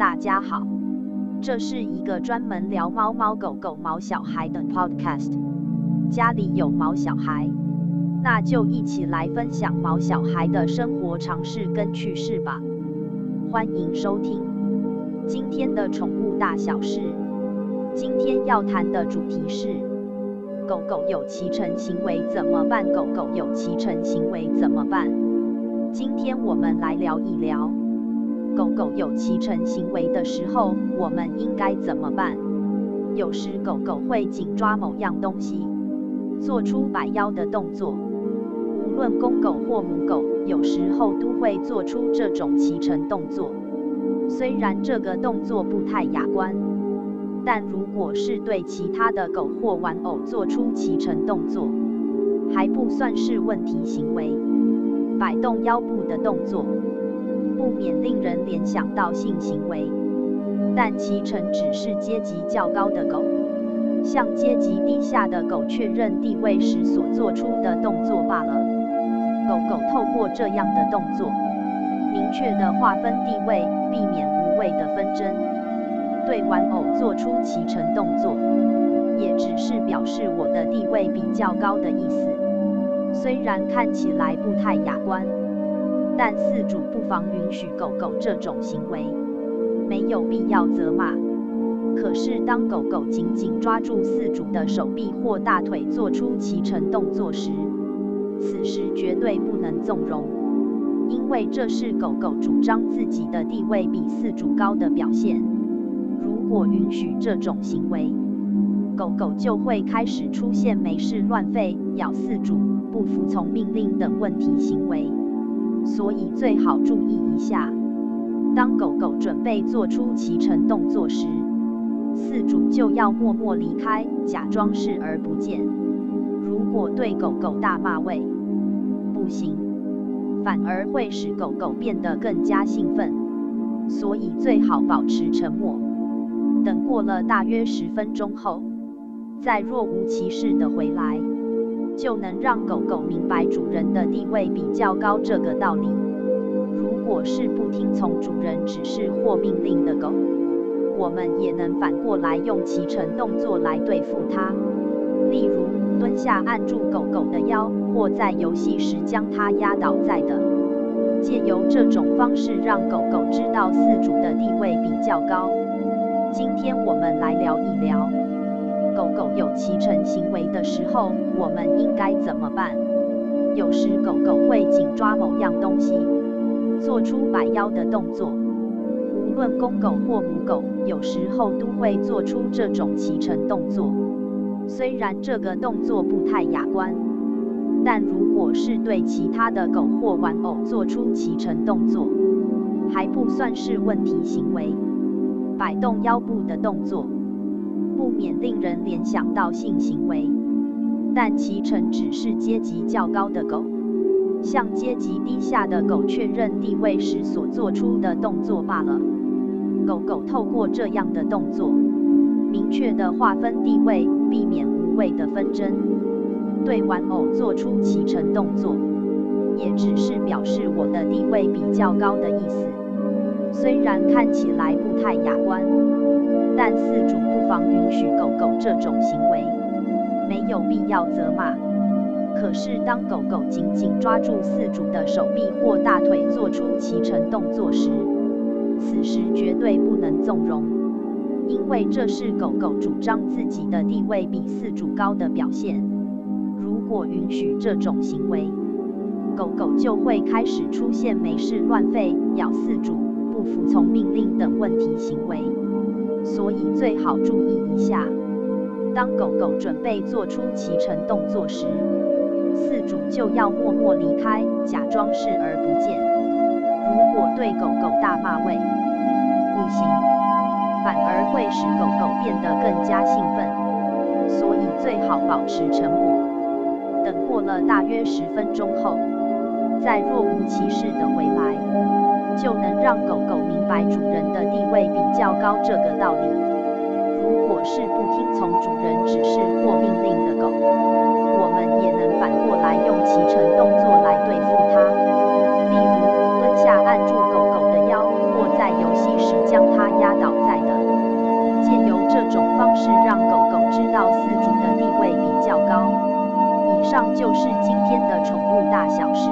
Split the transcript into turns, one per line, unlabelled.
大家好，这是一个专门聊猫猫狗狗、毛小孩的 podcast。家里有毛小孩，那就一起来分享毛小孩的生活常识跟趣事吧。欢迎收听今天的宠物大小事。今天要谈的主题是：狗狗有骑乘行为怎么办？狗狗有骑乘行为怎么办？今天我们来聊一聊。狗狗有骑乘行为的时候，我们应该怎么办？有时狗狗会紧抓某样东西，做出摆腰的动作。无论公狗或母狗，有时候都会做出这种骑乘动作。虽然这个动作不太雅观，但如果是对其他的狗或玩偶做出骑乘动作，还不算是问题行为。摆动腰部的动作。不免令人联想到性行为，但其成只是阶级较高的狗向阶级低下的狗确认地位时所做出的动作罢了。狗狗透过这样的动作，明确的划分地位，避免无谓的纷争。对玩偶做出骑乘动作，也只是表示我的地位比较高的意思，虽然看起来不太雅观。但饲主不妨允许狗狗这种行为，没有必要责骂。可是当狗狗紧紧抓住饲主的手臂或大腿做出骑乘动作时，此时绝对不能纵容，因为这是狗狗主张自己的地位比饲主高的表现。如果允许这种行为，狗狗就会开始出现没事乱吠、咬饲主、不服从命令等问题行为。所以最好注意一下，当狗狗准备做出骑乘动作时，饲主就要默默离开，假装视而不见。如果对狗狗大骂喂，不行，反而会使狗狗变得更加兴奋。所以最好保持沉默，等过了大约十分钟后，再若无其事的回来。就能让狗狗明白主人的地位比较高这个道理。如果是不听从主人指示或命令的狗，我们也能反过来用骑乘动作来对付它。例如蹲下按住狗狗的腰，或在游戏时将它压倒在的。借由这种方式让狗狗知道饲主的地位比较高。今天我们来聊一聊。有骑乘行为的时候，我们应该怎么办？有时狗狗会紧抓某样东西，做出摆腰的动作。无论公狗或母狗，有时候都会做出这种骑乘动作。虽然这个动作不太雅观，但如果是对其他的狗或玩偶做出骑乘动作，还不算是问题行为。摆动腰部的动作。不免令人联想到性行为，但其成只是阶级较高的狗向阶级低下的狗确认地位时所做出的动作罢了。狗狗透过这样的动作，明确的划分地位，避免无谓的纷争。对玩偶做出骑乘动作，也只是表示我的地位比较高的意思，虽然看起来不太雅观。但饲主不妨允许狗狗这种行为，没有必要责骂。可是当狗狗紧紧抓住饲主的手臂或大腿做出骑乘动作时，此时绝对不能纵容，因为这是狗狗主张自己的地位比饲主高的表现。如果允许这种行为，狗狗就会开始出现没事乱吠、咬饲主、不服从命令等问题行为。所以最好注意一下，当狗狗准备做出骑乘动作时，饲主就要默默离开，假装视而不见。如果对狗狗大骂喂，不行，反而会使狗狗变得更加兴奋。所以最好保持沉默，等过了大约十分钟后，再若无其事的回来。就能让狗狗明白主人的地位比较高这个道理。如果是不听从主人指示或命令的狗，我们也能反过来用骑乘动作来对付它。例如蹲下按住狗狗的腰，或在游戏时将它压倒在地，借由这种。方式让狗狗知道饲主的地位比较高。以上就是今天的宠物大小事。